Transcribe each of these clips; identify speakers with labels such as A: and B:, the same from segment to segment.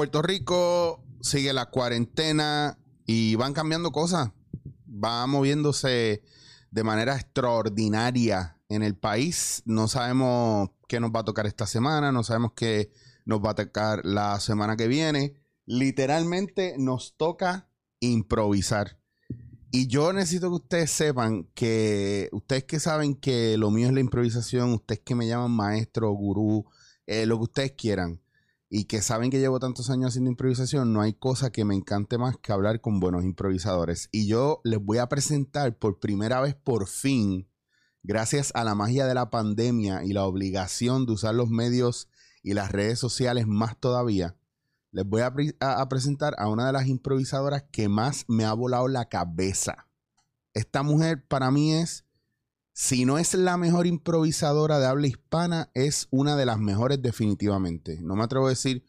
A: Puerto Rico sigue la cuarentena y van cambiando cosas. Va moviéndose de manera extraordinaria en el país. No sabemos qué nos va a tocar esta semana, no sabemos qué nos va a tocar la semana que viene. Literalmente nos toca improvisar. Y yo necesito que ustedes sepan que ustedes que saben que lo mío es la improvisación, ustedes que me llaman maestro, gurú, eh, lo que ustedes quieran, y que saben que llevo tantos años haciendo improvisación, no hay cosa que me encante más que hablar con buenos improvisadores. Y yo les voy a presentar por primera vez, por fin, gracias a la magia de la pandemia y la obligación de usar los medios y las redes sociales más todavía, les voy a, a presentar a una de las improvisadoras que más me ha volado la cabeza. Esta mujer para mí es, si no es la mejor improvisadora de habla hispana, es una de las mejores definitivamente. No me atrevo a decir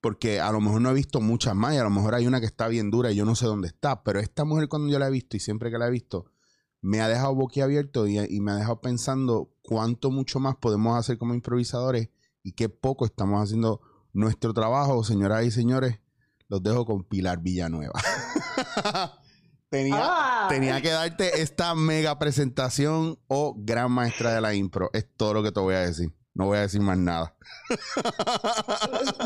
A: porque a lo mejor no he visto muchas más y a lo mejor hay una que está bien dura y yo no sé dónde está, pero esta mujer cuando yo la he visto y siempre que la he visto, me ha dejado boquiabierto y, y me ha dejado pensando cuánto mucho más podemos hacer como improvisadores y qué poco estamos haciendo nuestro trabajo, señoras y señores. Los dejo con Pilar Villanueva. tenía,
B: Ah.
A: Tenía que darte esta mega presentación o gran maestra de la impro. Es todo lo que te voy a decir. No voy a decir más nada.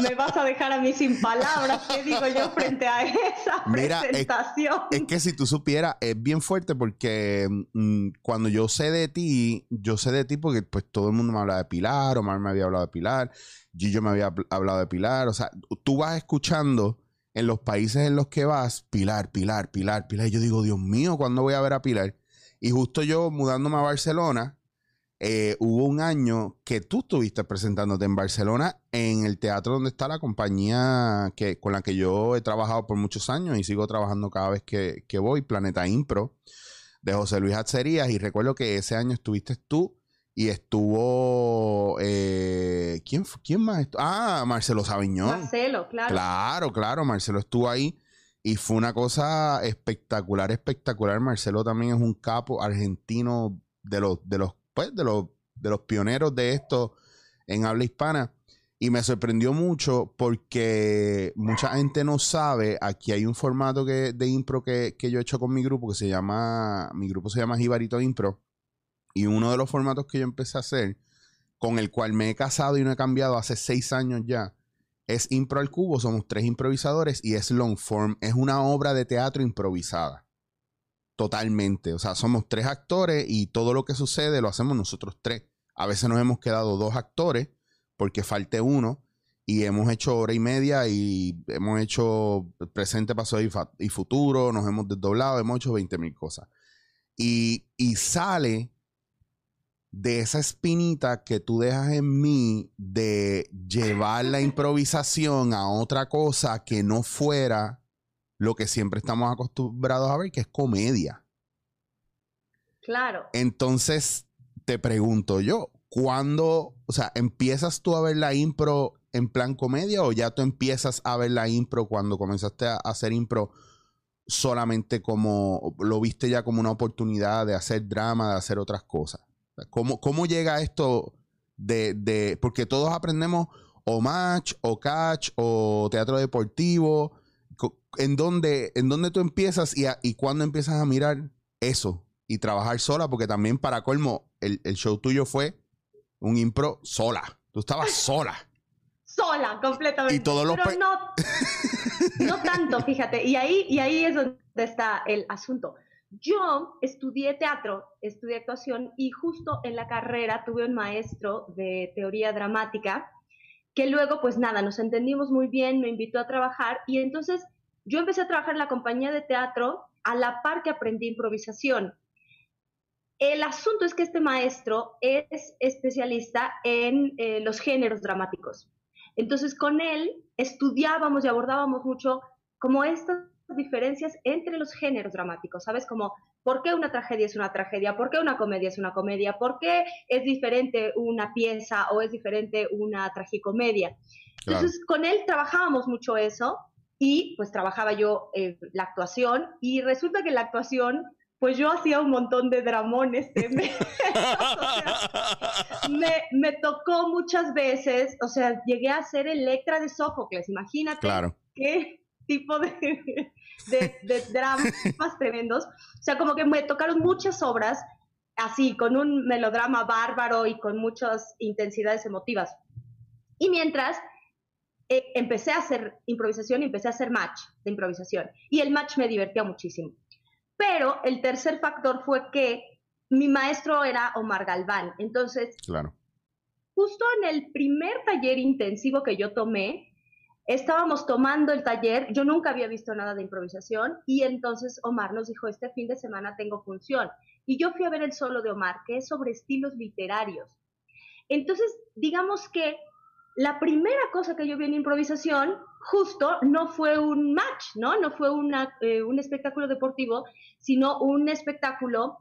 B: Me vas a dejar a mí sin palabras, ¿qué digo yo frente a esa
A: Mira,
B: presentación?
A: Es que si tú supieras, es bien fuerte porque mm, cuando yo sé de ti, yo sé de ti porque pues todo el mundo me habla de Pilar, Omar me había hablado de Pilar, Gillo me había habl- hablado de Pilar, o sea, tú vas escuchando en los países en los que vas, Pilar, Pilar, Pilar, Pilar, y yo digo, Dios mío, ¿cuándo voy a ver a Pilar? Y justo yo mudándome a Barcelona, eh, hubo un año que tú estuviste presentándote en Barcelona en el teatro donde está la compañía que, con la que yo he trabajado por muchos años y sigo trabajando cada vez que, que voy, Planeta Impro, de José Luis Atzerías. Y recuerdo que ese año estuviste tú y estuvo... eh, ¿quién, ¿Quién más? estuvo? Ah, Marcelo Sabiñón.
B: Marcelo, claro.
A: Claro, claro, Marcelo estuvo ahí y fue una cosa espectacular, espectacular. Marcelo también es un capo argentino de los, de los, pues, de los, de los pioneros de esto en habla hispana. Y me sorprendió mucho porque mucha gente no sabe, aquí hay un formato que, de impro que, que yo he hecho con mi grupo que se llama, mi grupo se llama Jibarito Impro. Y uno de los formatos que yo empecé a hacer, con el cual me he casado y no he cambiado hace seis años ya, es Impro al Cubo, somos tres improvisadores y es long form, es una obra de teatro improvisada. Totalmente, o sea, somos tres actores y todo lo que sucede lo hacemos nosotros tres. A veces nos hemos quedado dos actores porque falte uno y hemos hecho hora y media y hemos hecho presente, pasado y, futuro, nos hemos desdoblado, hemos hecho 20 mil cosas. Y sale de esa espinita que tú dejas en mí de llevar la improvisación a otra cosa que no fuera lo que siempre estamos acostumbrados a ver, que es comedia.
B: Claro.
A: Entonces, te pregunto yo, ¿cuándo, o sea, empiezas tú a ver la impro en plan comedia o ya tú empiezas a ver la impro cuando comenzaste a hacer impro solamente como, lo viste ya como una oportunidad de hacer drama, de hacer otras cosas? ¿Cómo, cómo llega esto de, de, porque todos aprendemos o match, o catch, o teatro deportivo? ¿En dónde, en dónde tú empiezas y, a- y cuándo empiezas a mirar eso y trabajar sola? Porque también para colmo, el, el show tuyo fue un impro sola. Tú estabas sola.
B: Sola, completamente.
A: Y todos los
B: Pero
A: pe-
B: no, no tanto, fíjate. Y ahí, y ahí es donde está el asunto. Yo estudié teatro, estudié actuación y justo en la carrera tuve un maestro de teoría dramática que luego, pues nada, nos entendimos muy bien, me invitó a trabajar y entonces yo empecé a trabajar en la compañía de teatro a la par que aprendí improvisación. El asunto es que este maestro es especialista en eh, los géneros dramáticos. Entonces, con él estudiábamos y abordábamos mucho como estas diferencias entre los géneros dramáticos, ¿sabes? Como por qué una tragedia es una tragedia, por qué una comedia es una comedia, por qué es diferente una pieza o es diferente una tragicomedia.
A: Claro.
B: Entonces, con él trabajábamos mucho eso y pues trabajaba yo eh, la actuación y resulta que la actuación, pues yo hacía un montón de dramones. tremendos, o sea, me me, me, tocó muchas veces, o sea, llegué a ser Electra de Sófocles, imagínate
A: claro.
B: qué tipo de, de, de dramas tremendos. O sea, como que me tocaron muchas obras así, con un melodrama bárbaro y con muchas intensidades emotivas. Y mientras eh, empecé a hacer improvisación y empecé a hacer match de improvisación. Y el match me divertía muchísimo. Pero el tercer factor fue que mi maestro era Omar Galván. Entonces,
A: claro.
B: justo en el primer taller intensivo que yo tomé, estábamos tomando el taller, yo nunca había visto nada de improvisación y entonces Omar nos dijo, este fin de semana tengo función. Y yo fui a ver el solo de Omar, que es sobre estilos literarios. Entonces, digamos que la primera cosa que yo vi en improvisación, justo, no fue un match, ¿no? No fue una, eh, un espectáculo deportivo, sino un espectáculo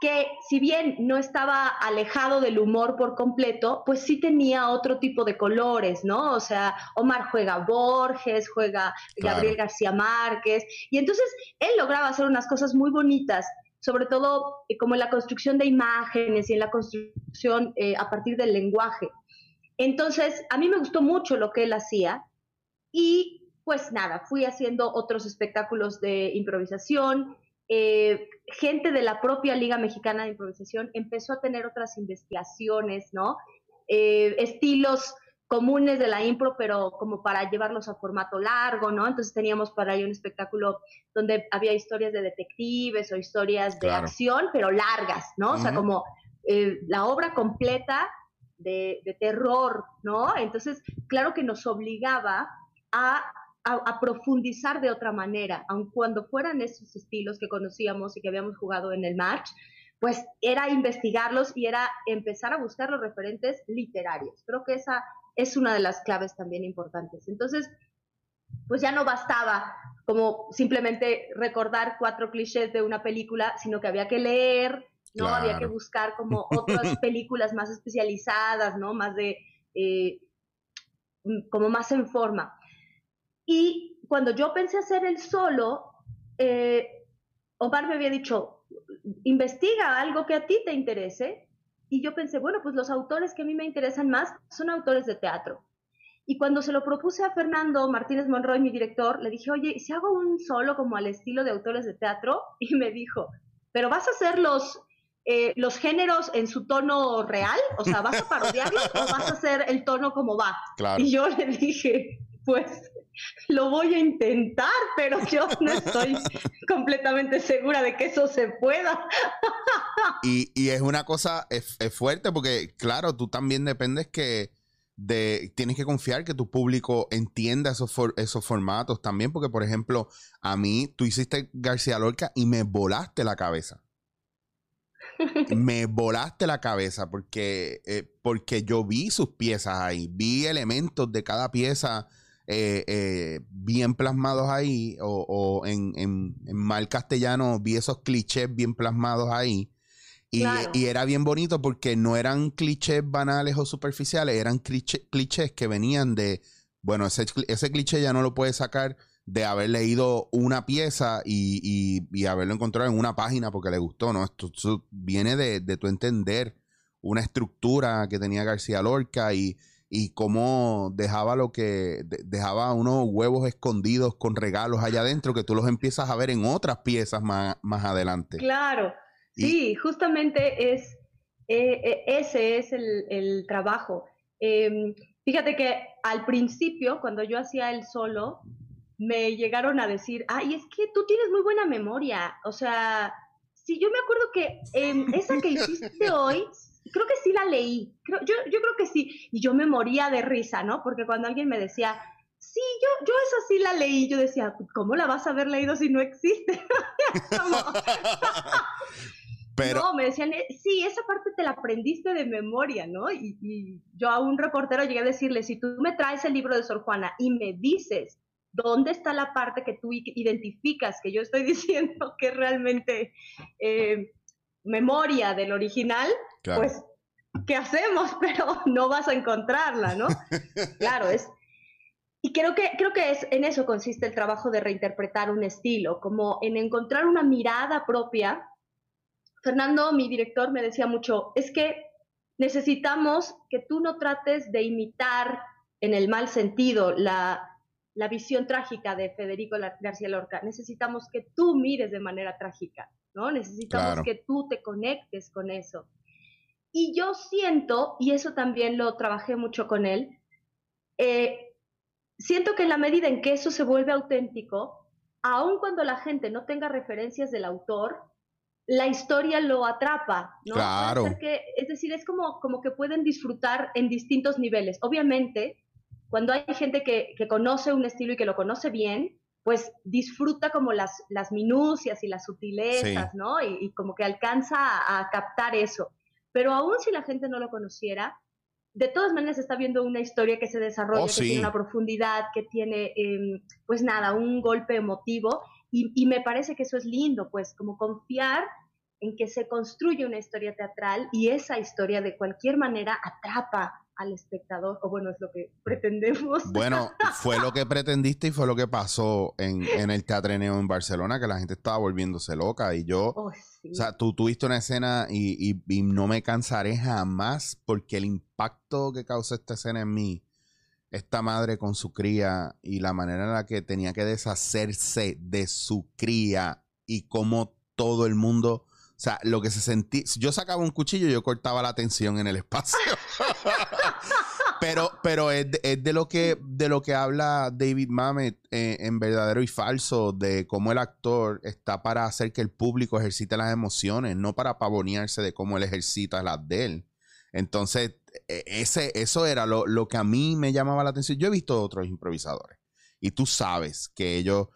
B: que si bien no estaba alejado del humor por completo, pues sí tenía otro tipo de colores, ¿no? O sea, Omar juega Borges, juega Gabriel García Márquez, y entonces él lograba hacer unas cosas muy bonitas, sobre todo eh, como en la construcción de imágenes y en la construcción eh, a partir del lenguaje. Entonces, a mí me gustó mucho lo que él hacía y pues nada, fui haciendo otros espectáculos de improvisación, eh, gente de la propia Liga Mexicana de Improvisación empezó a tener otras investigaciones, ¿no? Eh, estilos comunes de la impro, pero como para llevarlos a formato largo, ¿no? Entonces teníamos para ahí un espectáculo donde había historias de detectives o historias de acción, pero largas, ¿no? O sea, como eh, la obra completa de, de terror, ¿no? Entonces, claro que nos obligaba a a, profundizar de otra manera, aun cuando fueran esos estilos que conocíamos y que habíamos jugado en el match, pues era investigarlos y era empezar a buscar los referentes literarios. Creo que esa es una de las claves también importantes. Entonces, pues ya no bastaba como simplemente recordar cuatro clichés de una película, sino que había que leer, ¿no? Había que buscar como otras películas más especializadas, ¿no? Más de, eh, como más en forma. Y cuando yo pensé hacer el solo, eh, Omar me había dicho, investiga algo que a ti te interese. Y yo pensé, bueno, pues los autores que a mí me interesan más son autores de teatro. Y cuando se lo propuse a Fernando Martínez Monroy, mi director, le dije, oye, ¿y si hago un solo como al estilo de autores de teatro? Y me dijo, ¿pero vas a hacer los, eh, los géneros en su tono real? O sea, ¿vas a parodiarlos o vas a hacer el tono como va? Y yo le dije, pues lo voy a intentar, pero yo no estoy completamente segura de que eso se pueda.
A: y, es una cosa, es, fuerte porque, claro, tú también dependes que de, tienes que confiar que tu público entienda esos, esos formatos también, porque, por ejemplo, a mí, tú hiciste García Lorca y me volaste la cabeza. me volaste la cabeza porque, eh, porque yo vi sus piezas ahí, vi elementos de cada pieza eh, eh, bien plasmados ahí, o, en, mal castellano vi esos clichés bien plasmados ahí. Y, era bien bonito porque no eran clichés banales o superficiales, eran clichés que venían de, bueno, ese, ese cliché ya no lo puedes sacar de haber leído una pieza y, y, haberlo encontrado en una página porque le gustó, ¿no? Esto, viene de, de tu entender una estructura que tenía García Lorca y, y cómo dejaba lo que dejaba unos huevos escondidos con regalos allá adentro que tú los empiezas a ver en otras piezas más, más adelante.
B: Claro, sí, justamente es eh, eh, ese es el, trabajo. Em, fíjate que al principio, cuando yo hacía el solo, me llegaron a decir, ay, es que tú tienes muy buena memoria. O sea, si yo me acuerdo que en esa que hiciste hoy, creo que sí la leí, creo, yo, yo creo que sí, y yo me moría de risa, ¿no? Porque cuando alguien me decía, sí, yo, yo esa sí la leí, yo decía, ¿cómo la vas a haber leído si no existe? Pero... No, me decían, eh, sí, esa parte te la aprendiste de memoria, ¿no? Y, y, yo a un reportero llegué a decirle, si tú me traes el libro de Sor Juana y me dices dónde está la parte que tú identificas, que yo estoy diciendo que realmente eh, memoria del original, pues, ¿qué hacemos? Pero no vas a encontrarla, ¿no? claro, es... Y creo que, creo que es, en eso consiste el trabajo de reinterpretar un estilo, como en encontrar una mirada propia. Fernando, mi director, me decía mucho, es que necesitamos que tú no trates de imitar en el mal sentido la, visión trágica de Federico García Lorca. Necesitamos que tú mires de manera trágica, ¿no? Necesitamos que tú te conectes con eso. Y yo siento, y eso también lo trabajé mucho con él, eh, siento que en la medida en que eso se vuelve auténtico, aun cuando la gente no tenga referencias del autor, la historia lo atrapa, ¿no?
A: Claro.
B: es decir, es como, como que pueden disfrutar en distintos niveles. Obviamente, cuando hay gente que, conoce un estilo y que lo conoce bien, pues disfruta como las, las minucias y las sutilezas, ¿no? Y, como que alcanza a, captar eso. Pero aún si la gente no lo conociera, de todas maneras está viendo una historia que se desarrolla, oh, que tiene una profundidad, que tiene, em, pues nada, un golpe emotivo. Y, y, me parece que eso es lindo, pues como confiar en que se construye una historia teatral y esa historia de cualquier manera atrapa al espectador, o bueno, es lo que pretendemos.
A: Bueno, fue lo que pretendiste y fue lo que pasó en, en el Teatreneo en Barcelona, que la gente estaba volviéndose loca y yo, oh, o sea, tú tuviste una escena y, y, no me cansaré jamás porque el impacto que causó esta escena en mí, esta madre con su cría y la manera en la que tenía que deshacerse de su cría y cómo todo el mundo o sea, lo que se sentía, yo sacaba un cuchillo, yo cortaba la tensión en el espacio. pero pero es, de, lo que, de lo que habla David Mamet eh, en Verdadero y Falso, de cómo el actor está para hacer que el público ejercite las emociones, no para pavonearse de cómo él ejercita las de él. Entonces, e, ese, eso era lo, lo que a mí me llamaba la atención. Yo he visto otros improvisadores y tú sabes que ellos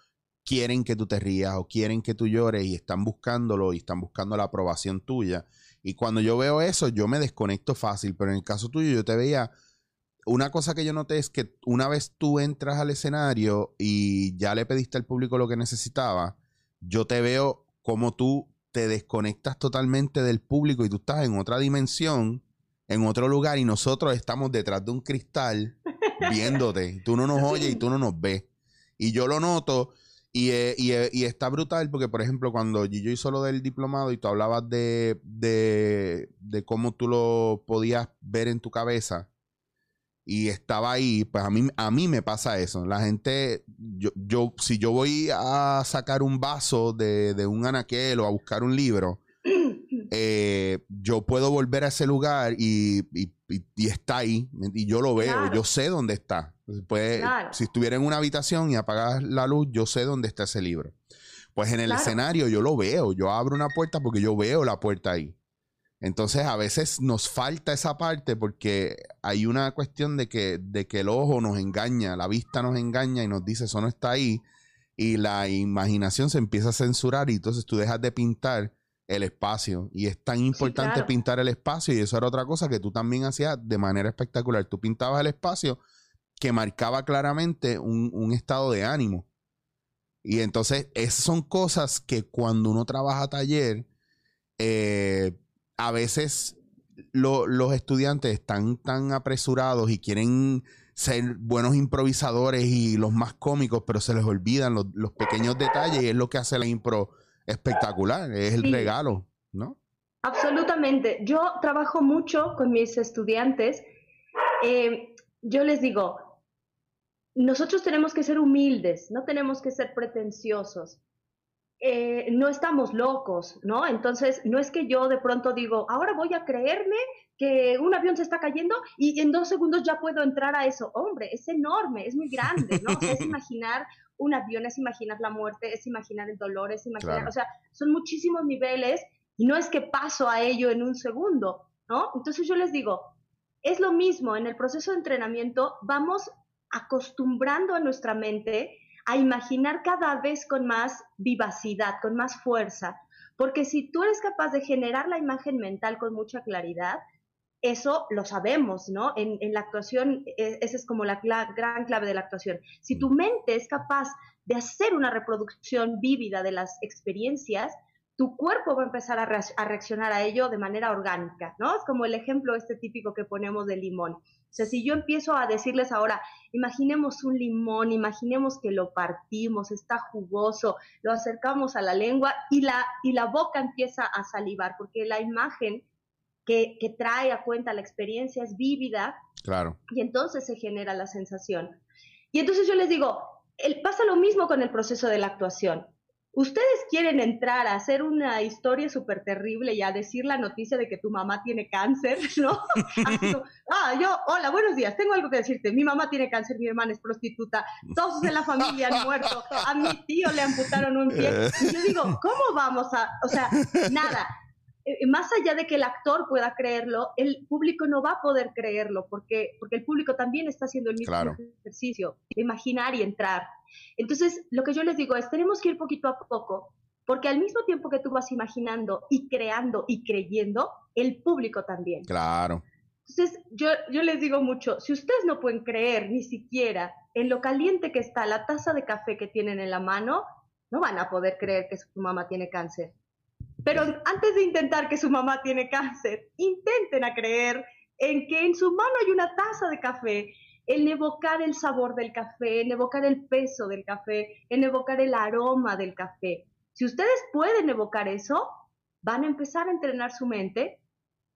A: quieren que tú te rías o quieren que tú llores y están buscándolo y están buscando la aprobación tuya. Y cuando yo veo eso, yo me desconecto fácil, pero en el caso tuyo yo te veía, una cosa que yo noté es que una vez tú entras al escenario y ya le pediste al público lo que necesitaba, yo te veo como tú te desconectas totalmente del público y tú estás en otra dimensión, en otro lugar y nosotros estamos detrás de un cristal viéndote. Tú no nos oyes y tú no nos ves. Y yo lo noto eh, eh, y, está brutal porque, por ejemplo, cuando yo hizo lo del diplomado y tú hablabas de, de, cómo tú lo podías ver en tu cabeza y estaba ahí, pues a mí, a mí me pasa eso. La gente, yo, yo si yo voy a sacar un vaso de, de un anaquel o a buscar un libro, eh, yo puedo volver a ese lugar y, está ahí, y yo lo veo, yo sé dónde está. Pues, Si estuviera en una habitación y apagas la luz, yo sé dónde está ese libro. Pues en el escenario yo lo veo, yo abro una puerta porque yo veo la puerta ahí. Entonces a veces nos falta esa parte porque hay una cuestión de que, de que el ojo nos engaña, la vista nos engaña y nos dice eso no está ahí y la imaginación se empieza a censurar y entonces tú dejas de pintar el espacio. Y es tan importante pintar el espacio y eso era otra cosa que tú también hacías de manera espectacular. Tú pintabas el espacio que marcaba claramente un, estado de ánimo. Y entonces esas son cosas que cuando uno trabaja taller, eh, a veces los estudiantes están tan apresurados y quieren ser buenos improvisadores y los más cómicos, pero se les olvidan los, los pequeños detalles y es lo que hace la impro espectacular, es el regalo, ¿no?
B: Absolutamente. Yo trabajo mucho con mis estudiantes. Eh, yo les digo, nosotros tenemos que ser humildes, no tenemos que ser pretenciosos. Eh, no estamos locos, ¿no? Entonces, no es que yo de pronto digo, ahora voy a creerme que un avión se está cayendo y en dos segundos ya puedo entrar a eso. Hombre, es enorme, es muy grande, ¿no? es imaginar un avión, es imaginar la muerte, es imaginar el dolor, es imaginar, o sea, son muchísimos niveles y no es que paso a ello en un segundo, ¿no? Entonces yo les digo, es lo mismo, en el proceso de entrenamiento vamos acostumbrando a nuestra mente a imaginar cada vez con más vivacidad, con más fuerza, porque si tú eres capaz de generar la imagen mental con mucha claridad, eso lo sabemos, ¿no? En, la actuación, e, esa es como la gran clave de la actuación. Si tu mente es capaz de hacer una reproducción vívida de las experiencias, tu cuerpo va a empezar a, a, reaccionar a ello de manera orgánica, ¿no? Es como el ejemplo este típico que ponemos del limón. O sea, si yo empiezo a decirles ahora, imaginemos un limón, imaginemos que lo partimos, está jugoso, lo acercamos a la lengua y la, y la boca empieza a salivar, porque la imagen que, que trae a cuenta la experiencia, es vívida.
A: Claro.
B: Y entonces se genera la sensación. Y entonces yo les digo, el, pasa lo mismo con el proceso de la actuación. Ustedes quieren entrar a hacer una historia súper terrible y a decir la noticia de que tu mamá tiene cáncer, ¿no? ah, yo, hola, buenos días, tengo algo que decirte. Mi mamá tiene cáncer, mi hermana es prostituta, todos en la familia han muerto, a mi tío le amputaron un pie. Y yo digo, ¿cómo vamos a, o sea, nada, más allá de que el actor pueda creerlo, el público no va a poder creerlo porque, porque el público también está haciendo el mismo ejercicio de imaginar y entrar. Entonces, lo que yo les digo es, tenemos que ir poquito a poco, porque al mismo tiempo que tú vas imaginando y creando y creyendo, el público también.
A: Claro.
B: Entonces, yo, yo les digo mucho, si ustedes no pueden creer ni siquiera en lo caliente que está la taza de café que tienen en la mano, no van a poder creer que su mamá tiene cáncer. Pero antes de intentar que su mamá tiene cáncer, intenten a creer en que en su mano hay una taza de café, en evocar el sabor del café, en evocar el peso del café, en evocar el aroma del café. Si ustedes pueden evocar eso, van a empezar a entrenar su mente.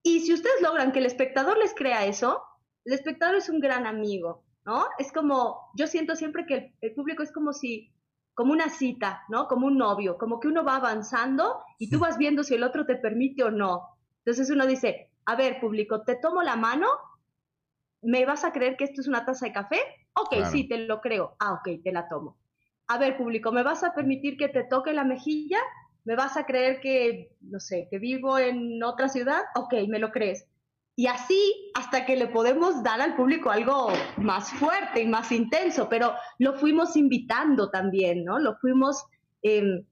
B: Y si ustedes logran que el espectador les crea eso, el espectador es un gran amigo, ¿no? Es como, yo siento siempre que el, el público es como si como una cita, ¿no? Como un novio, como que uno va avanzando y tú vas viendo si el otro te permite o no. Entonces uno dice, a ver, público, te tomo la mano, ¿me vas a creer que esto es una taza de café? Ok, sí, te lo creo. Ah, ok, te la tomo. A ver, público, ¿me vas a permitir que te toque la mejilla? ¿Me vas a creer que, no sé, que vivo en otra ciudad? Ok, me lo crees. Y así hasta que le podemos dar al público algo más fuerte y más intenso, pero lo fuimos invitando también, ¿no? Lo fuimos, em,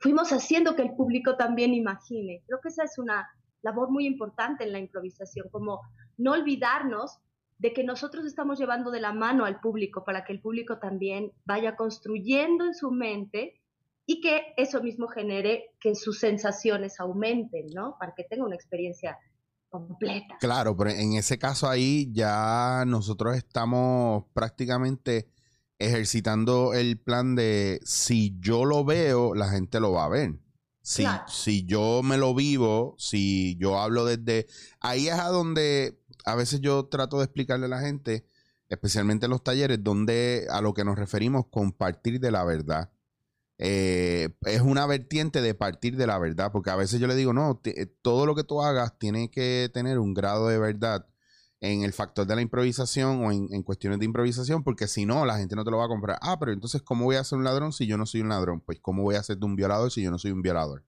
B: fuimos haciendo que el público también imagine. Creo que esa es una labor muy importante en la improvisación, como no olvidarnos de que nosotros estamos llevando de la mano al público para que el público también vaya construyendo en su mente y que eso mismo genere que sus sensaciones aumenten, ¿no? Para que tenga una experiencia completa.
A: Claro, pero en ese caso ahí ya nosotros estamos prácticamente ejercitando el plan de si yo lo veo, la gente lo va a ver. Si, si yo me lo vivo, si yo hablo desde... Ahí es a donde a veces yo trato de explicarle a la gente, especialmente en los talleres, donde a lo que nos referimos compartir de la verdad. Eh, es una vertiente de partir de la verdad, porque a veces yo le digo, no, eh, todo lo que tú hagas tiene que tener un grado de verdad en el factor de la improvisación o en, cuestiones de improvisación, porque si no, la gente no te lo va a comprar. Ah, pero entonces, ¿cómo voy a ser un ladrón si yo no soy un ladrón? Pues, ¿cómo voy a ser un violador si yo no soy un violador?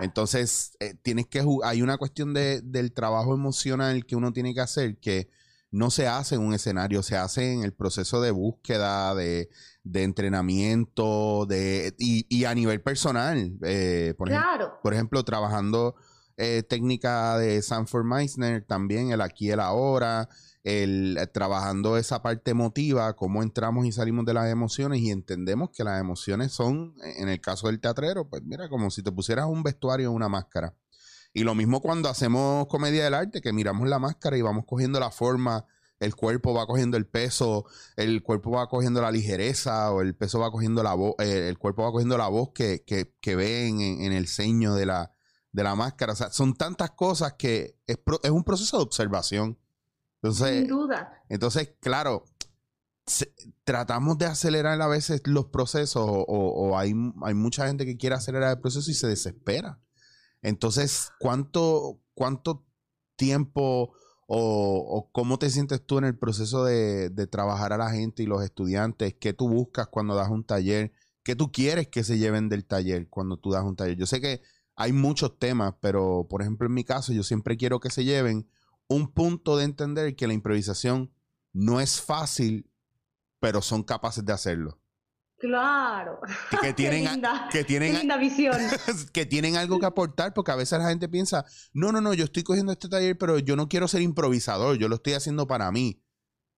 A: Entonces, eh, tienes que hay una cuestión de, del trabajo emocional que uno tiene que hacer que no se hace en un escenario, se hace en el proceso de búsqueda, de, entrenamiento, de, y, a nivel personal. Eh, por, ejemplo, por ejemplo, trabajando eh, técnica de Sanford Meisner, también el aquí y el ahora, el, eh, trabajando esa parte emotiva, cómo entramos y salimos de las emociones y entendemos que las emociones son, en el caso del teatrero, pues mira, como si te pusieras un vestuario o una máscara. Y lo mismo cuando hacemos comedia del arte, que miramos la máscara y vamos cogiendo la forma, el cuerpo va cogiendo el peso, el cuerpo va cogiendo la ligereza, o el peso va cogiendo la voz, eh, el cuerpo va cogiendo la voz que, que, que ven en, el ceño de la, de la máscara. O sea, son tantas cosas que es, es un proceso de observación. Entonces,
B: Sin duda.
A: Entonces, claro, tratamos de acelerar a veces los procesos, o, o hay, hay mucha gente que quiere acelerar el proceso y se desespera. Entonces, ¿cuánto, cuánto tiempo o, cómo te sientes tú en el proceso de, trabajar a la gente y los estudiantes? ¿Qué tú buscas cuando das un taller? ¿Qué tú quieres que se lleven del taller cuando tú das un taller? Yo sé que hay muchos temas, pero por ejemplo en mi caso yo siempre quiero que se lleven un punto de entender que la improvisación no es fácil, pero son capaces de hacerlo.
B: Claro.
A: Que tienen, que tienen,
B: linda visión.
A: que tienen algo que aportar, porque a veces la gente piensa, no, no, no, yo estoy cogiendo este taller, pero yo no quiero ser improvisador, yo lo estoy haciendo para mí.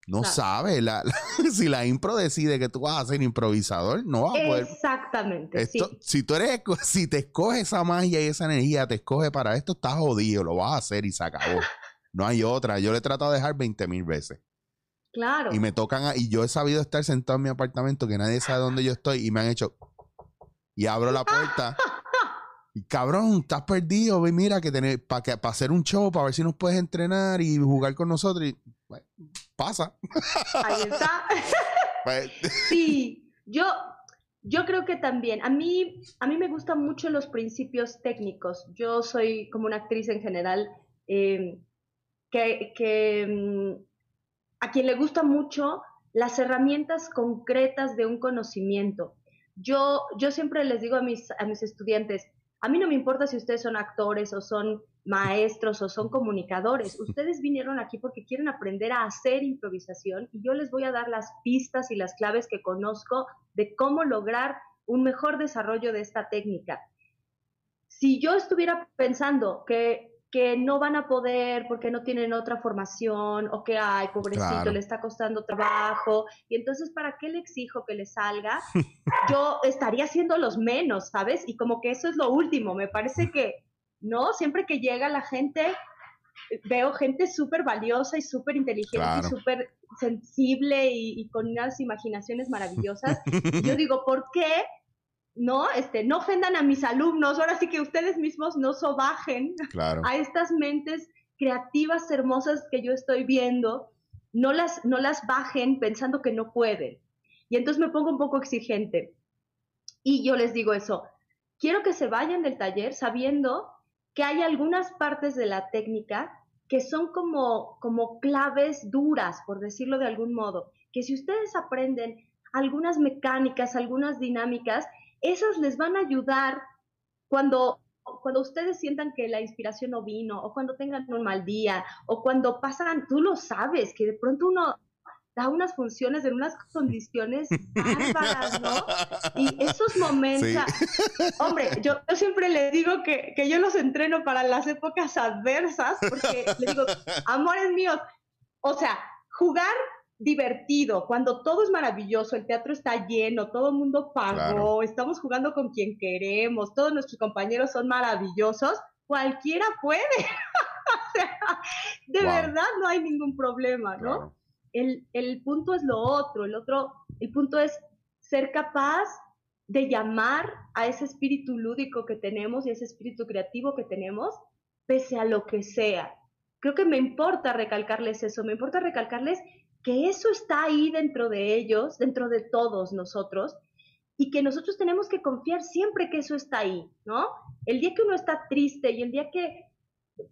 A: No sabe, la, si la impro decide que tú vas a ser improvisador, no va a poder.
B: Exactamente.
A: Si tú eres, si te escoge esa magia y esa energía, te escoge para esto, estás jodido, lo vas a hacer y se acabó. No hay otra. Yo le he tratado de dejar 20 mil veces.
B: Claro.
A: Y me tocan, y yo he sabido estar sentado en mi apartamento que nadie sabe dónde yo estoy y me han hecho, y abro la puerta cabrón, estás perdido, ve, mira que tener para para hacer un show, para ver si nos puedes entrenar y jugar con nosotros. Y, bueno, pasa.
B: Ahí está.
A: Pues,
B: Sí, yo, yo creo que también. A mí, a mí me gustan mucho los principios técnicos. Yo soy como una actriz en general eh, que, que, mm, a quien le gusta mucho las herramientas concretas de un conocimiento. Yo, yo siempre les digo a mis, a mis estudiantes, a mí no me importa si ustedes son actores o son maestros o son comunicadores. Ustedes vinieron aquí porque quieren aprender a hacer improvisación y yo les voy a dar las pistas y las claves que conozco de cómo lograr un mejor desarrollo de esta técnica. Si yo estuviera pensando que, que no van a poder porque no tienen otra formación o que, ay, pobrecito,
A: Claro.
B: le está costando trabajo, y entonces, ¿para qué le exijo que le salga? Yo estaría haciendo los menos, ¿sabes? Y como que eso es lo último, me parece que, ¿no? Siempre que llega la gente, veo gente súper valiosa y súper inteligente
A: Claro.
B: y súper sensible y, y con unas imaginaciones maravillosas. Y yo digo, ¿por qué? No, este, no ofendan a mis alumnos, ahora sí que ustedes mismos no sobajen
A: claro.
B: a estas mentes creativas, hermosas que yo estoy viendo, no las, no las bajen pensando que no pueden. Y entonces me pongo un poco exigente. Y yo les digo eso, quiero que se vayan del taller sabiendo que hay algunas partes de la técnica que son como, como claves duras, por decirlo de algún modo, que si ustedes aprenden algunas mecánicas, algunas dinámicas, esas les van a ayudar cuando, cuando ustedes sientan que la inspiración no vino, o cuando tengan un mal día, o cuando pasan, tú lo sabes, que de pronto uno da unas funciones en unas condiciones bárbaras, ¿no? Y esos momentos,
A: Sí.
B: hombre, yo, yo siempre le digo que, que yo los entreno para las épocas adversas, porque le digo, amores míos, o sea, jugar divertido, cuando todo es maravilloso, el teatro está lleno, todo el mundo pagó,
A: Claro.
B: estamos jugando con quien queremos, todos nuestros compañeros son maravillosos, cualquiera puede. o sea, de
A: Wow.
B: verdad no hay ningún problema, ¿no?
A: Claro.
B: el, el punto es lo otro, el otro, el punto es ser capaz de llamar a ese espíritu lúdico que tenemos y ese espíritu creativo que tenemos, pese a lo que sea. Creo que me importa recalcarles eso, me importa recalcarles que eso está ahí dentro de ellos, dentro de todos nosotros, y que nosotros tenemos que confiar siempre que eso está ahí, ¿no? El día que uno está triste y el día que,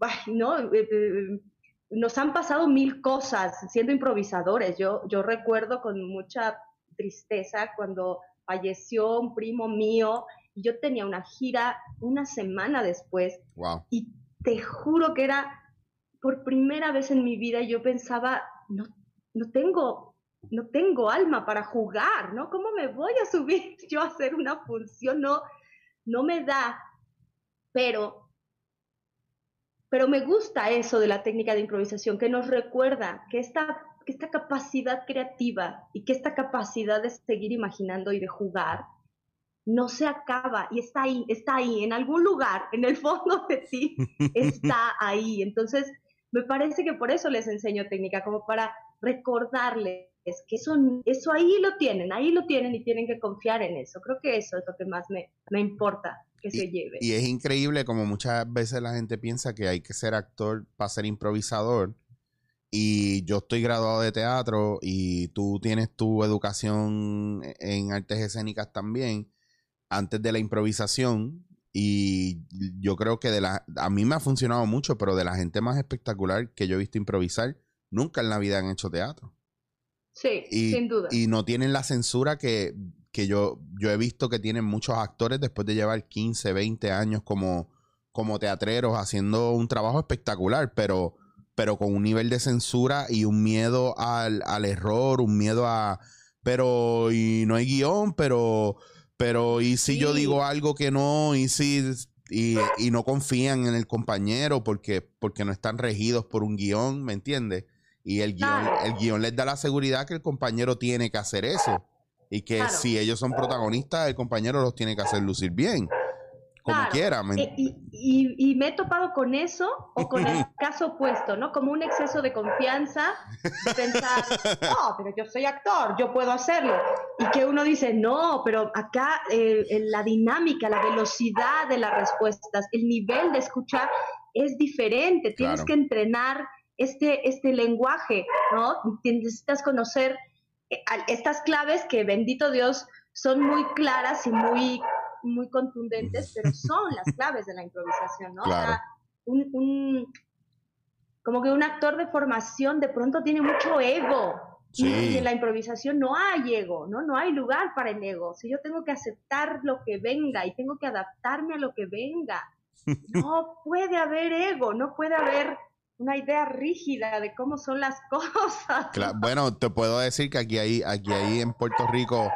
B: ay, ¿no? Eh, eh, nos han pasado mil cosas siendo improvisadores. Yo, yo recuerdo con mucha tristeza cuando falleció un primo mío y yo tenía una gira una semana después
A: Wow.
B: y te juro que era por primera vez en mi vida yo pensaba, no, no tengo, no tengo alma para jugar, ¿no? ¿Cómo me voy a subir yo a hacer una función? No, no me da. Pero pero me gusta eso de la técnica de improvisación, que nos recuerda que esta, que esta capacidad creativa y que esta capacidad de seguir imaginando y de jugar no se acaba y está ahí, está ahí, en algún lugar, en el fondo de ti, está ahí. Entonces, me parece que por eso les enseño técnica, como para recordarles que eso, eso ahí lo tienen, ahí lo tienen y tienen que confiar en eso. Creo que eso es lo que más me, me importa que se lleve.
A: Y es increíble como muchas veces la gente piensa que hay que ser actor para ser improvisador. Y yo estoy graduado de teatro y tú tienes tu educación en artes escénicas también antes de la improvisación. Y yo creo que de la, a mí me ha funcionado mucho, pero de la gente más espectacular que yo he visto improvisar, nunca en la vida han hecho teatro.
B: Sí,
A: Y,
B: sin duda.
A: y no tienen la censura que, que yo, yo he visto que tienen muchos actores después de llevar 15, 20 años como, como teatreros haciendo un trabajo espectacular, pero, pero con un nivel de censura y un miedo al, al error, un miedo a, pero y no hay guion, pero, pero y si yo digo algo que no, y si... Y, y no confían en el compañero porque, porque no están regidos por un guion, ¿me entiendes? Y el guion,
B: Claro.
A: el guion les da la seguridad que el compañero tiene que hacer eso. Y que
B: Claro.
A: si ellos son protagonistas, el compañero los tiene que hacer lucir bien. como quiera.
B: Eh, y, me he topado con eso o con el caso opuesto, ¿no? Como un exceso de confianza, de pensar, no, pero yo soy actor, yo puedo hacerlo. Y que uno dice, no, pero acá eh, la dinámica, la velocidad de las respuestas, el nivel de escuchar es diferente. Tienes que entrenar este, este lenguaje, ¿no? Necesitas conocer eh, estas claves que, bendito Dios, son muy claras y muy muy contundentes, pero son las claves de la improvisación, ¿no? un, como que un actor de formación de pronto tiene mucho ego. Y en la improvisación no hay ego, ¿no? No hay lugar para el ego. Si yo tengo que aceptar lo que venga y tengo que adaptarme a lo que venga, no puede haber ego, no puede haber una idea rígida de cómo son las cosas.
A: bueno, te puedo decir que aquí hay, aquí en Puerto Rico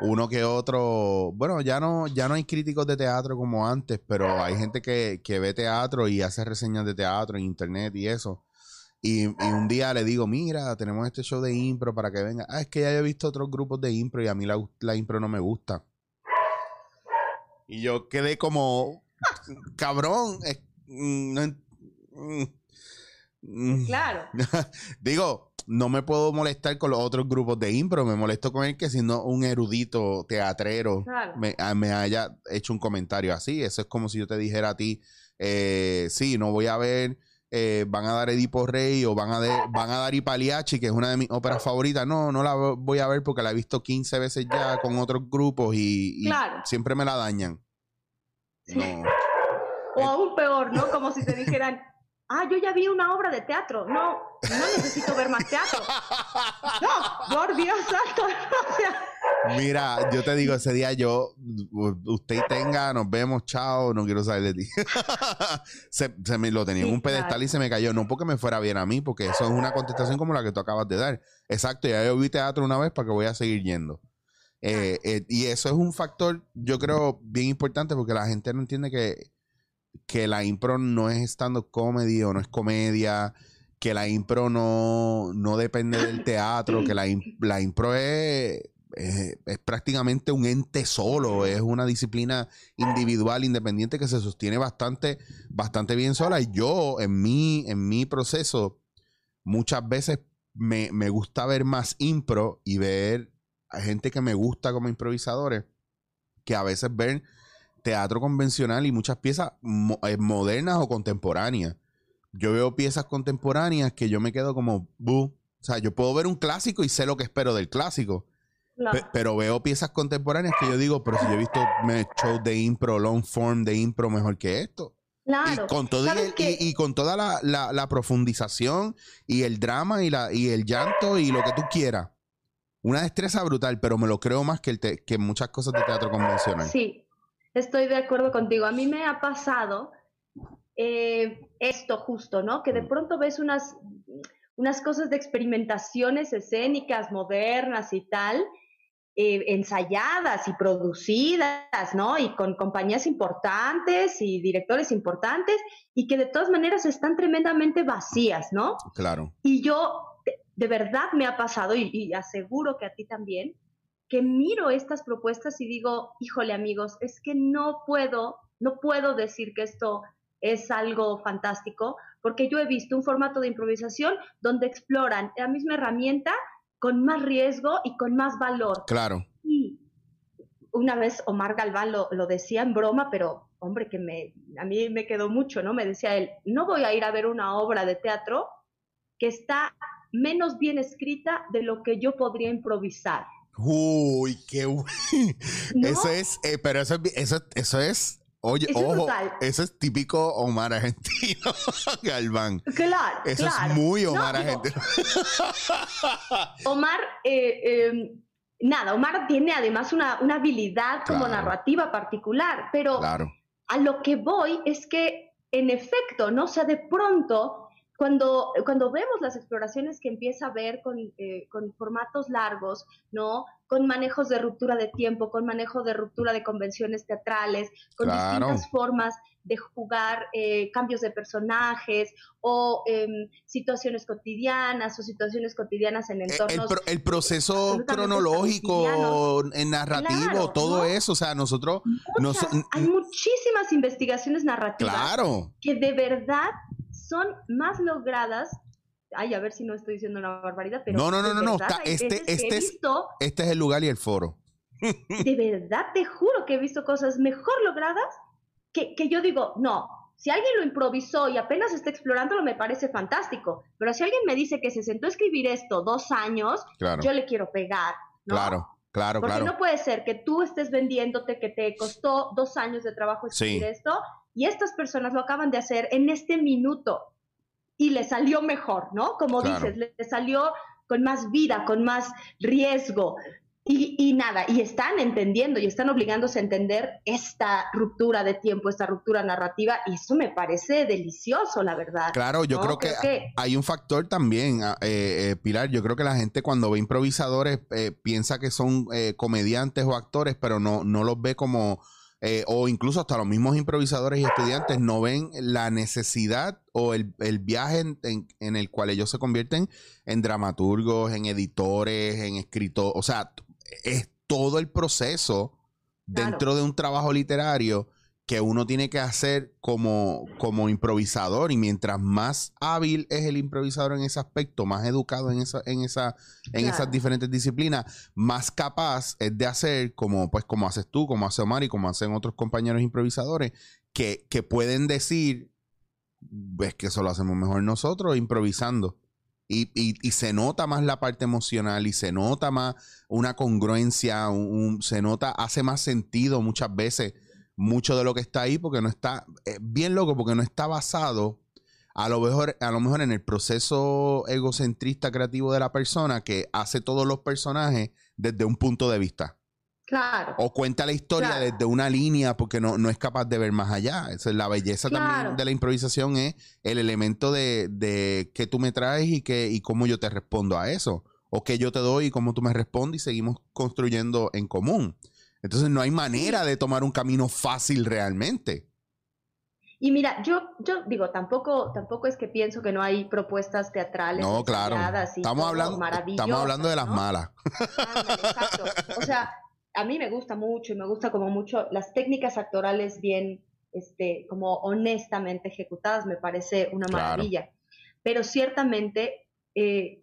A: uno que otro, bueno, ya no, ya no hay críticos de teatro como antes, pero hay gente que, ve teatro y hace reseñas de teatro en internet y eso. Y, un día le digo, mira, tenemos este show de impro para que venga. Ah, es que ya he visto otros grupos de impro y a mí la, impro no me gusta. Y yo quedé como, cabrón, mm,
B: mm". Claro.
A: digo, no me puedo molestar con los otros grupos de impro, me molesto con él que si no un erudito teatrero ah, me, haya hecho un comentario así. Eso es como si yo te dijera a ti, eh, sí, no voy a ver, eh, van a dar Edipo Rey o van a, van a dar Ipaliachi, que es una de mis óperas favoritas. No, no la voy a ver porque la he visto 15 veces ya con otros grupos y, siempre me la dañan.
B: O aún peor, ¿no? Como si te dijeran, ah, yo ya vi una obra de teatro. No, no necesito ver más teatro. No, por Dios santo.
A: Mira, yo te digo, ese día yo, usted tenga, nos vemos, chao, no quiero saber de ti. se, me lo tenía en un pedestal y se me cayó. No porque me fuera bien a mí, porque eso es una contestación como la que tú acabas de dar. Exacto, ya yo vi teatro una vez para que voy a seguir yendo. Eh, eh, y eso es un factor, yo creo, bien importante porque la gente no entiende que que la impro no es stand-up comedy o no es comedia, que la impro no, no depende del teatro, que la, la impro es, es, prácticamente un ente solo, es una disciplina individual, independiente, que se sostiene bastante, bastante bien sola. Y yo, en mi, en mi proceso, muchas veces me, me gusta ver más impro y ver a gente que me gusta como improvisadores, que a veces ven teatro convencional y muchas piezas eh, modernas o contemporáneas. Yo veo piezas contemporáneas que yo me quedo como, O sea, yo puedo ver un clásico y sé lo que espero del clásico. pero veo piezas contemporáneas que yo digo, pero si yo he visto shows de impro, long form de impro mejor que esto.
B: Claro.
A: Y con, todo y, con toda la, profundización y el drama y, la, y el llanto y lo que tú quieras. Una destreza brutal, pero me lo creo más que, el que muchas cosas de teatro convencional.
B: Sí, Estoy de acuerdo contigo. A mí me ha pasado eh, esto justo, ¿no? Que de pronto ves unas, unas cosas de experimentaciones escénicas modernas y tal, eh, ensayadas y producidas, ¿no? Y con compañías importantes y directores importantes y que de todas maneras están tremendamente vacías, ¿no?
A: Claro.
B: Y yo, de, verdad me ha pasado y aseguro que a ti también, que miro estas propuestas y digo, híjole amigos, es que no puedo, no puedo decir que esto es algo fantástico, porque yo he visto un formato de improvisación donde exploran la misma herramienta con más riesgo y con más valor.
A: Claro.
B: Y una vez Omar Galván lo, lo decía en broma, pero hombre, que me, a mí me quedó mucho, ¿no? Me decía él, no voy a ir a ver una obra de teatro que está menos bien escrita de lo que yo podría improvisar.
A: Uy, qué Eso es, eh, pero eso, eso, eso es Oye, ojo, eso es típico Omar argentino, Galván.
B: Claro,
A: Eso es muy Omar argentino.
B: Omar, eh, em, nada, Omar tiene además una, habilidad como narrativa particular, pero a lo que voy es que, en efecto, ¿no? O sea, de pronto cuando, cuando vemos las exploraciones que empieza a ver con, eh, con, formatos largos, ¿no? Con manejos de ruptura de tiempo, con manejo de ruptura de convenciones teatrales, con distintas formas de jugar eh, cambios de personajes o em, situaciones cotidianas o situaciones cotidianas en entornos.
A: El, el proceso cronológico, en narrativo, todo eso. O sea, nosotros.
B: hay muchísimas investigaciones narrativas
A: claro.
B: que de verdad son más logradas. Ay, a ver si no estoy diciendo una barbaridad, pero.
A: No, no, no, no, no. este, este, es, este es el lugar y el foro.
B: De verdad, te juro que he visto cosas mejor logradas que, que yo digo, no, si alguien lo improvisó y apenas está explorándolo, me parece fantástico. Pero si alguien me dice que se sentó a escribir esto dos años, yo le quiero pegar. ¿no?
A: Claro, claro,
B: Porque
A: claro.
B: no puede ser que tú estés vendiéndote que te costó dos años de trabajo escribir esto y estas personas lo acaban de hacer en este minuto y le salió mejor, ¿no? Como dices, le salió con más vida, con más riesgo. Y, nada, y están entendiendo y están obligándose a entender esta ruptura de tiempo, esta ruptura narrativa, y eso me parece delicioso, la verdad.
A: Claro, yo creo, que hay un factor también, ah, eh, eh, Pilar, yo creo que la gente cuando ve improvisadores eh, piensa que son comediantes o actores, pero no, no los ve como eh, o incluso hasta los mismos improvisadores y estudiantes no ven la necesidad o el, viaje en, el cual ellos se convierten en dramaturgos, en editores, en escritores. O sea, es todo el proceso dentro de un trabajo literario que uno tiene que hacer como, como improvisador y mientras más hábil es el improvisador en ese aspecto, más educado en esa, en esa, en esas diferentes disciplinas, más capaz es de hacer como, pues, como haces tú, como hace Omar y como hacen otros compañeros improvisadores, que, que pueden decir, ves que eso lo hacemos mejor nosotros, improvisando. Y, y, se nota más la parte emocional y se nota más una congruencia, se nota, hace más sentido muchas veces mucho de lo que está ahí porque no está, eh, bien loco, porque no está basado a lo, mejor, a lo mejor en el proceso egocentrista creativo de la persona que hace todos los personajes desde un punto de vista.
B: Claro.
A: O cuenta la historia desde una línea porque no, no, es capaz de ver más allá. Esa es la belleza también de la improvisación es el elemento de, de que tú me traes y, que, y cómo yo te respondo a eso. O que yo te doy y cómo tú me respondes y seguimos construyendo en común. Entonces no hay manera de tomar un camino fácil realmente.
B: Y mira, yo, yo digo, tampoco, tampoco es que pienso que no hay propuestas teatrales.
A: No, claro. Estamos hablando, estamos hablando de las malas.
B: exacto. O sea, a mí me gusta mucho y me gusta como mucho las técnicas actorales bien, este, como honestamente ejecutadas, me parece una maravilla. Pero ciertamente eh,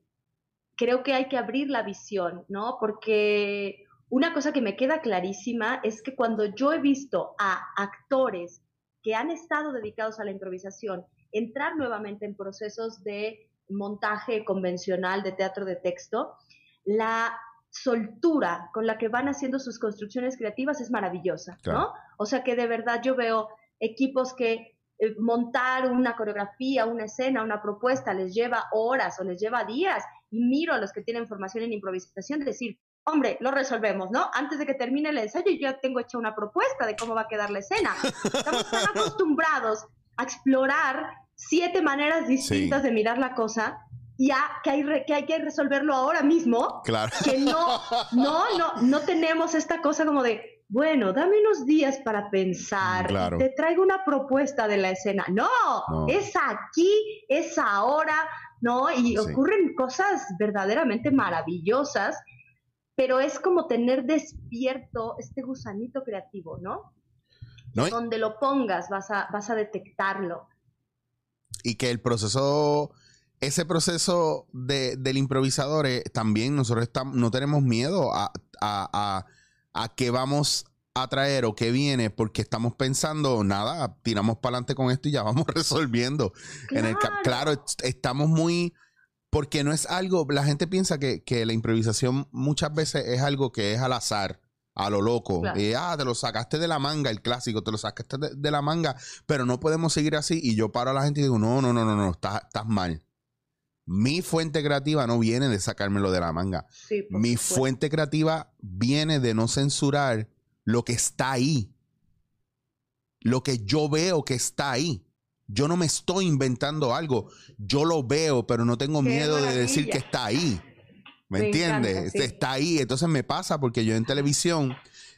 B: creo que hay que abrir la visión, ¿no? Porque una cosa que me queda clarísima es que cuando yo he visto a actores que han estado dedicados a la improvisación entrar nuevamente en procesos de montaje convencional de teatro de texto, la soltura con la que van haciendo sus construcciones creativas es maravillosa, ¿no? O sea que de verdad yo veo equipos que eh, montar una coreografía, una escena, una propuesta les lleva horas o les lleva días y miro a los que tienen formación en improvisación decir, hombre, lo resolvemos, ¿no? Antes de que termine el ensayo, yo ya tengo hecha una propuesta de cómo va a quedar la escena. Estamos tan acostumbrados a explorar siete maneras distintas de mirar la cosa ya que hay, que hay que resolverlo ahora mismo.
A: Claro.
B: Que no, no, no, no tenemos esta cosa como de, bueno, dame unos días para pensar, te traigo una propuesta de la escena. No, es aquí, es ahora, ¿no? Y ocurren cosas verdaderamente maravillosas pero es como tener despierto este gusanito creativo, ¿no? Donde lo pongas vas a, vas a detectarlo.
A: Y que el proceso, ese proceso de, del improvisador, eh, también nosotros estamos, no tenemos miedo a, a, a, qué vamos a traer o qué viene, porque estamos pensando, nada, tiramos para adelante con esto y ya vamos resolviendo. En el, claro estamos muy porque no es algo, la gente piensa que, la improvisación muchas veces es algo que es al azar, a lo loco. Ah, te lo sacaste de la manga, el clásico, te lo sacaste de, la manga, pero no podemos seguir así. Y yo paro a la gente y digo, no, no, no, no, no, estás, estás mal. Mi fuente creativa no viene de sacármelo de la manga. Mi fuente creativa viene de no censurar lo que está ahí. Lo que yo veo que está ahí Yo no me estoy inventando algo. Yo lo veo, pero no tengo
B: Qué
A: miedo de decir que está ahí. ¿Me,
B: Me
A: entiendes?
B: encanta, sí.
A: Está ahí. Entonces me pasa porque yo en televisión,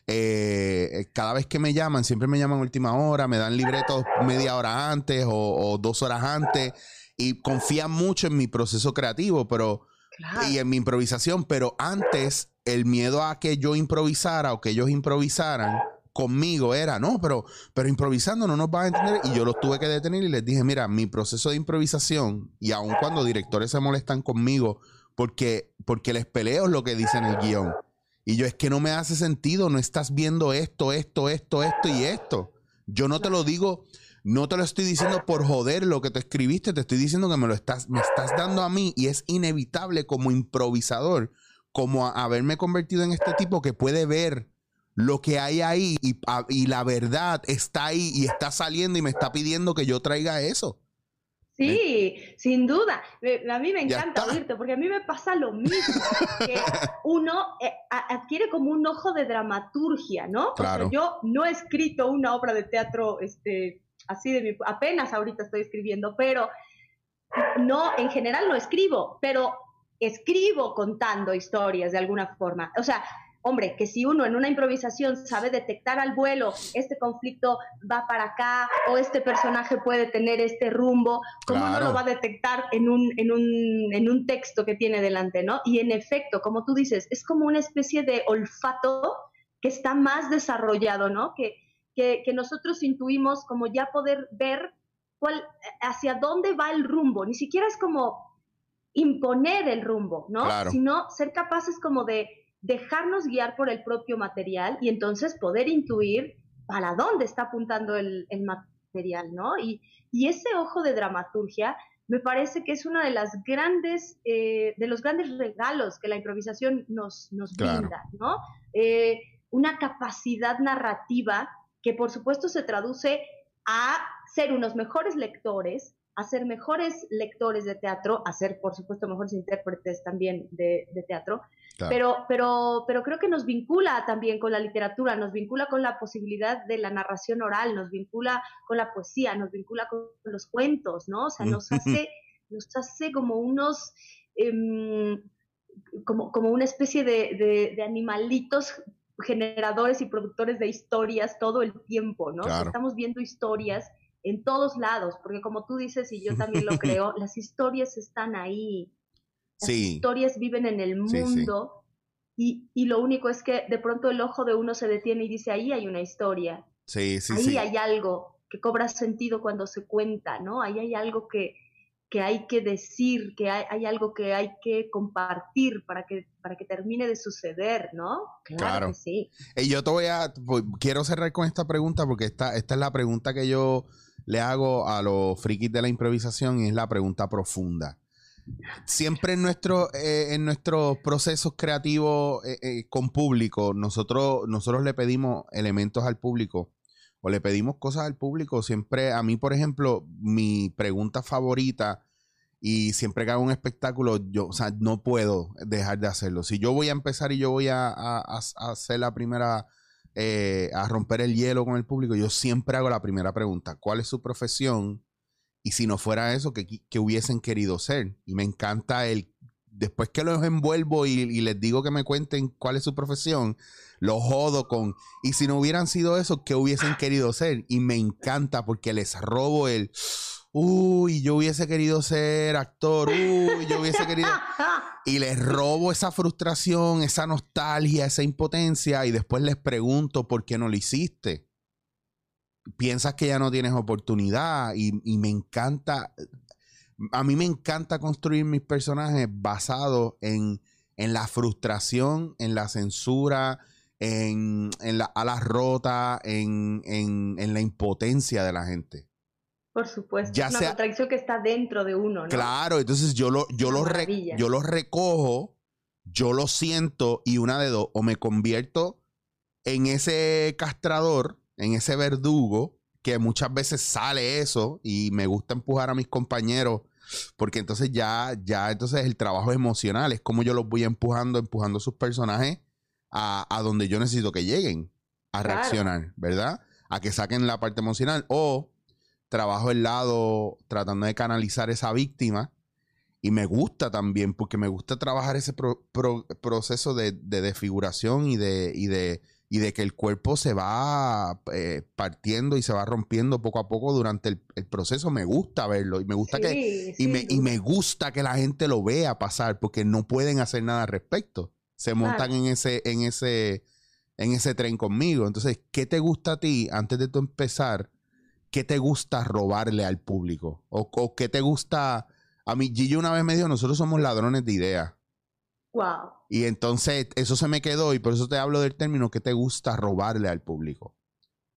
A: eh, cada vez que me llaman, siempre me llaman última hora, me dan libretos media hora antes o, o dos horas antes y confían mucho en mi proceso creativo, pero
B: Claro.
A: y en mi improvisación, pero antes el miedo a que yo improvisara o que ellos improvisaran conmigo era, no, pero, pero improvisando no nos van a entender y yo los tuve que detener y les dije, mira, mi proceso de improvisación y aun cuando directores se molestan conmigo porque, porque les peleo lo que dicen en el guion. Y yo es que no me hace sentido, no estás viendo esto, esto, esto, esto y esto. Yo no te lo digo, no te lo estoy diciendo por joder lo que te escribiste, te estoy diciendo que me lo estás, me estás dando a mí y es inevitable como improvisador, como haberme convertido en este tipo que puede ver lo que hay ahí y, a- y la verdad está ahí y está saliendo y me está pidiendo que yo traiga eso.
B: Sí, sin duda. A mí me encanta oírte porque a mí me pasa lo mismo, que uno eh, adquiere como un ojo de dramaturgia, ¿no? O sea,
A: Claro.
B: yo no he escrito una obra de teatro este, así de mi... Apenas ahorita estoy escribiendo, pero no, en general no escribo, pero escribo contando historias de alguna forma. O sea, hombre, que si uno en una improvisación sabe detectar al vuelo, este conflicto va para acá o este personaje puede tener este rumbo, ¿cómo
A: Claro.
B: no lo va a detectar en un, en, un, en un texto que tiene delante, no? Y en efecto, como tú dices, es como una especie de olfato que está más desarrollado, ¿no? Que, que, que nosotros intuimos como ya poder ver cuál, hacia dónde va el rumbo, ni siquiera es como imponer el rumbo, ¿no?
A: Claro.
B: Sino ser capaces como de dejarnos guiar por el propio material y entonces poder intuir para dónde está apuntando el, el material, ¿no? Y, y ese ojo de dramaturgia me parece que es uno de las grandes, eh, de los grandes regalos que la improvisación nos, nos
A: Claro.
B: brinda, ¿no? Eh, una capacidad narrativa que por supuesto se traduce a ser unos mejores lectores, a ser mejores lectores de teatro, a ser por supuesto mejores intérpretes también de, de teatro,
A: Claro.
B: pero, pero, pero creo que nos vincula también con la literatura, nos vincula con la posibilidad de la narración oral, nos vincula con la poesía, nos vincula con los cuentos, ¿no? O sea, nos hace, nos hace como unos, em, como, como una especie de, de- de animalitos generadores y productores de historias todo el tiempo, ¿no? O sea,
A: Claro.
B: estamos viendo historias en todos lados, porque como tú dices, y yo también lo creo, las historias están ahí, las
A: Sí.
B: historias viven en el
A: Sí, sí.
B: mundo Y, y lo único es que de pronto el ojo de uno se detiene y dice, ahí hay una historia,
A: Sí, sí,
B: ahí
A: sí.
B: hay algo que cobra sentido cuando se cuenta, ¿no? Ahí hay algo que, que hay que decir, que hay, hay algo que hay que compartir para que, para que termine de suceder, ¿no?
A: Claro.
B: que sí.
A: Y yo te voy a. quiero cerrar con esta pregunta porque esta, esta es la pregunta que yo le hago a los frikis de la improvisación y es la pregunta profunda. Siempre en, nuestro, eh, en nuestros procesos creativos eh, eh, con público, nosotros, nosotros le pedimos elementos al público o le pedimos cosas al público. Siempre, a mí, por ejemplo, mi pregunta favorita y siempre que hago un espectáculo, yo, o sea, no puedo dejar de hacerlo. Si yo voy a empezar y yo voy a, hacer la primera, eh, a romper el hielo con el público, yo siempre hago la primera pregunta. ¿Cuál es su profesión? Y si no fuera eso, ¿qué, hubiesen querido ser? Y me encanta el, después que los envuelvo y, y les digo que me cuenten cuál es su profesión, los jodo con, y si no hubieran sido eso, ¿qué hubiesen querido ser? Y me encanta porque les robo el, uy, yo hubiese querido ser actor, uy, yo hubiese querido... Y les robo esa frustración, esa nostalgia, esa impotencia y después les pregunto por qué no lo hiciste. Piensas que ya no tienes oportunidad y, y me encanta, a mí me encanta construir mis personajes basados en, en la frustración, en la censura, en, en la alas rotas, en, en, en la impotencia de la gente.
B: Por supuesto,
A: Ya
B: es una
A: sea-
B: contradicción que está dentro de uno, ¿no?
A: Claro, entonces yo lo, yo lo, re- yo lo recojo, yo lo siento y una de dos, o me convierto en ese castrador, en ese verdugo, que muchas veces sale eso y me gusta empujar a mis compañeros, porque entonces ya, ya, entonces el trabajo emocional, es como yo los voy empujando, empujando sus personajes a, a donde yo necesito que lleguen a
B: Claro.
A: reaccionar, ¿verdad? A que saquen la parte emocional o trabajo el lado tratando de canalizar esa víctima. Y me gusta también, porque me gusta trabajar ese pro- pro- proceso de, de desfiguración y de, y, de, y de que el cuerpo se va eh, partiendo y se va rompiendo poco a poco durante el, el proceso. Me gusta verlo y me gusta que
B: Sí,
A: y me, y me gusta que la gente lo vea pasar porque no pueden hacer nada al respecto. Se montan
B: Claro.
A: en ese, en ese, en ese tren conmigo. Entonces, ¿qué te gusta a ti antes de tú empezar? ¿Qué te gusta robarle al público? O, o qué te gusta. A mí, Gillo una vez me dijo, nosotros somos ladrones de ideas.
B: Wow.
A: Y entonces eso se me quedó y por eso te hablo del término que te gusta robarle al público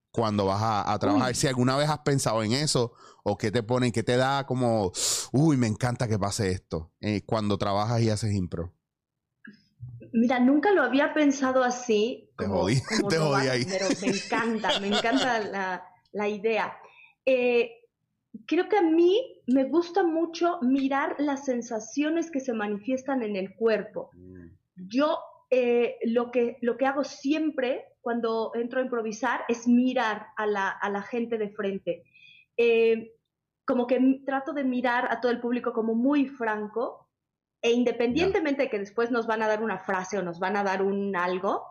A: cuando vas a, a trabajar.
B: Uy.
A: Si alguna vez has pensado en eso o qué te ponen, qué te da como, uy, me encanta que pase esto eh, cuando trabajas y haces impro.
B: Mira, nunca lo había pensado así.
A: Te
B: como-
A: jodí,
B: como
A: te jodí ahí.
B: Pero me encanta, me encanta la, la idea. Eh, creo que a mí me gusta mucho mirar las sensaciones que se manifiestan en el cuerpo. Yo eh, lo, que, lo que hago siempre cuando entro a improvisar es mirar a la, a la gente de frente. Eh, como que trato de mirar a todo el público como muy franco e independientemente de que después nos van a dar una frase o nos van a dar un algo,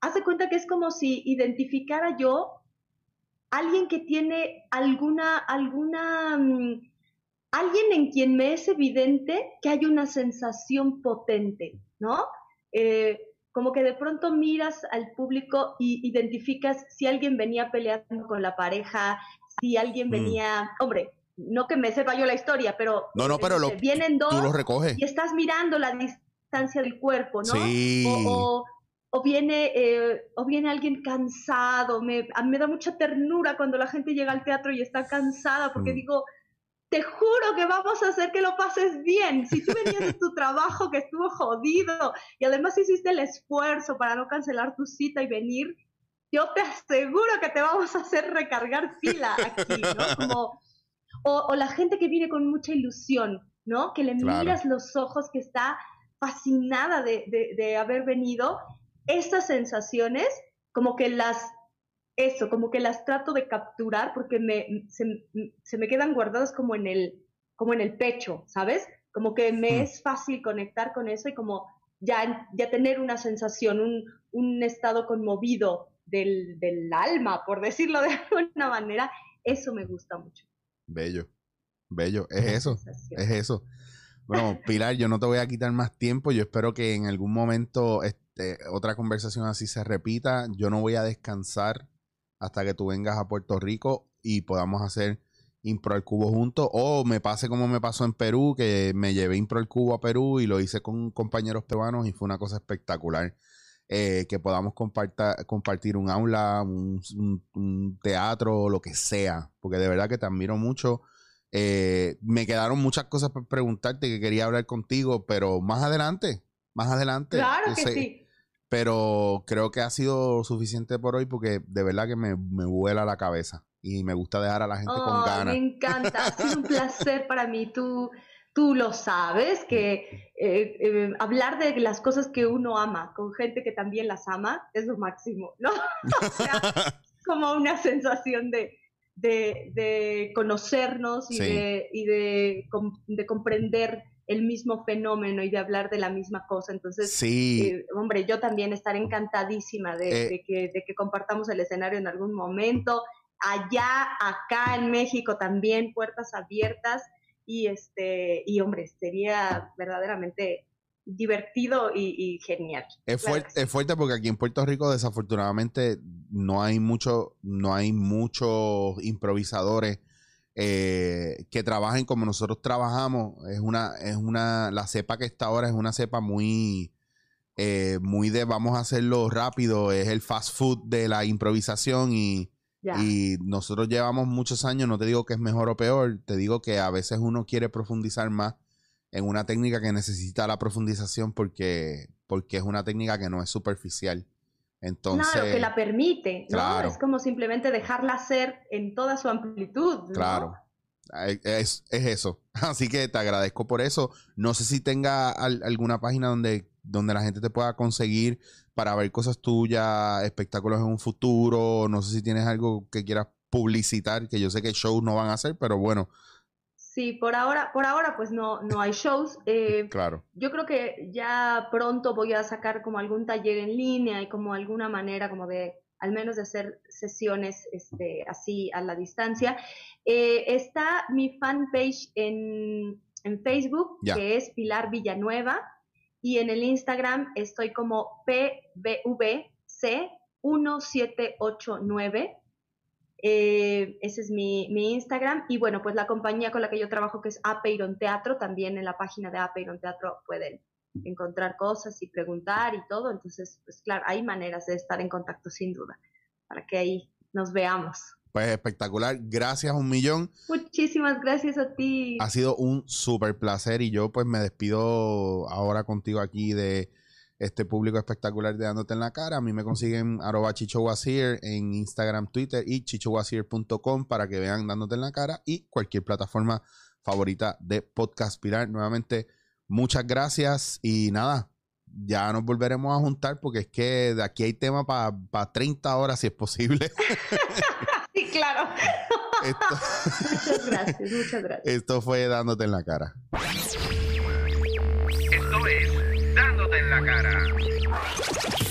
B: haz de cuenta que es como si identificara yo alguien que tiene alguna, alguna, mm, alguien en quien me es evidente que hay una sensación potente, ¿no? Eh, como que de pronto miras al público y identificas si alguien venía peleando con la pareja, si alguien
A: Mm.
B: venía, hombre, no que me sepa yo la historia, pero,
A: No, no, pero lo-
B: eh, vienen dos
A: Tú lo recoges.
B: y estás mirando la distancia del cuerpo, ¿no?
A: Sí.
B: O, o- o viene, eh, o viene alguien cansado. Me, a mí me da mucha ternura cuando la gente llega al teatro y está cansada, porque
A: Mm.
B: digo, te juro que vamos a hacer que lo pases bien. Si tú venías de tu trabajo que estuvo jodido y además hiciste el esfuerzo para no cancelar tu cita y venir, yo te aseguro que te vamos a hacer recargar pila aquí, ¿no? Como, o, o la gente que viene con mucha ilusión, ¿no? Que le
A: Claro.
B: miras los ojos, que está fascinada de, de- de haber venido. Estas sensaciones, como que las, eso, como que las trato de capturar porque me, se, se me quedan guardadas como en el, como en el pecho, ¿sabes? Como que me es fácil conectar con eso y como ya, ya tener una sensación, un, un estado conmovido del, del alma, por decirlo de alguna manera, eso me gusta mucho.
A: Bello. Bello. Es eso. Es eso. Bueno, Pilar, yo no te voy a quitar más tiempo. Yo espero que en algún momento este, otra conversación así se repita. Yo no voy a descansar hasta que tú vengas a Puerto Rico y podamos hacer Impro al Cubo juntos. O me pase como me pasó en Perú, que me llevé Impro al Cubo a Perú y lo hice con compañeros peruanos y fue una cosa espectacular. Eh, que podamos comparta- compartir un aula, un, un- un teatro, lo que sea. Porque de verdad que te admiro mucho. Eh, me quedaron muchas cosas por preguntarte que quería hablar contigo, pero más adelante, más adelante.
B: Claro que sí.
A: Pero creo que ha sido suficiente por hoy porque de verdad que me, me vuela la cabeza y me gusta dejar a la gente con ganas.
B: Me encanta, ha sido un placer para mí. Tú, tú lo sabes, que eh, eh, hablar de las cosas que uno ama con gente que también las ama es lo máximo, ¿no? O sea, como una sensación de, de, de conocernos y,
A: Sí.
B: de, y de, de comprender el mismo fenómeno y de hablar de la misma cosa. Entonces,
A: Sí,
B: eh, hombre, yo también estaré encantadísima de,
A: Eh.
B: de que, de que compartamos el escenario en algún momento. Allá, acá en México también, puertas abiertas. Y este, y hombre, sería verdaderamente divertido y, y genial.
A: es,
B: claro sí.
A: es fuerte porque aquí en Puerto Rico desafortunadamente no hay mucho, no hay muchos improvisadores eh, que trabajen como nosotros trabajamos. Es una, es una, la cepa que está ahora es una cepa muy, eh, muy de vamos a hacerlo rápido, es el fast food de la improvisación y, y nosotros llevamos muchos años, no te digo que es mejor o peor, te digo que a veces uno quiere profundizar más en una técnica que necesita la profundización porque, porque es una técnica que no es superficial. Entonces,
B: claro, que la permite, ¿no?
A: Claro.
B: Es como simplemente dejarla ser en toda su amplitud, ¿no?
A: Claro. Es, es eso. Así que te agradezco por eso. No sé si tenga al- alguna página donde, donde la gente te pueda conseguir para ver cosas tuyas, espectáculos en un futuro. No sé si tienes algo que quieras publicitar, que yo sé que shows no van a hacer, pero bueno.
B: Sí, por ahora, por ahora pues no, no hay shows. Eh,
A: claro.
B: Yo creo que ya pronto voy a sacar como algún taller en línea y como alguna manera como de al menos de hacer sesiones este, así a la distancia. Eh, está mi fanpage en, en Facebook, que es Pilar Villanueva, y en el Instagram estoy como PVVC1789. Eh, ese es mi, mi, Instagram. Y bueno, pues la compañía con la que yo trabajo, que es Apeiron Teatro, también en la página de Apeiron Teatro pueden encontrar cosas y preguntar y todo. Entonces, pues claro, hay maneras de estar en contacto sin duda, para que ahí nos veamos.
A: Pues espectacular, gracias un millón.
B: Muchísimas gracias a ti.
A: Ha sido un súper placer y yo pues me despido ahora contigo aquí de este público espectacular de Dándote en la Cara. A mí me consiguen arroba chichowasir en Instagram, Twitter y chichowasir.com para que vean Dándote en la Cara y cualquier plataforma favorita de Podcast Pilar. Nuevamente, muchas gracias y nada, ya nos volveremos a juntar porque es que de aquí hay tema para 30 horas si es posible.
B: sí, claro. muchas gracias, muchas gracias.
A: Esto fue dándote en la cara.
C: Esto es en la cara.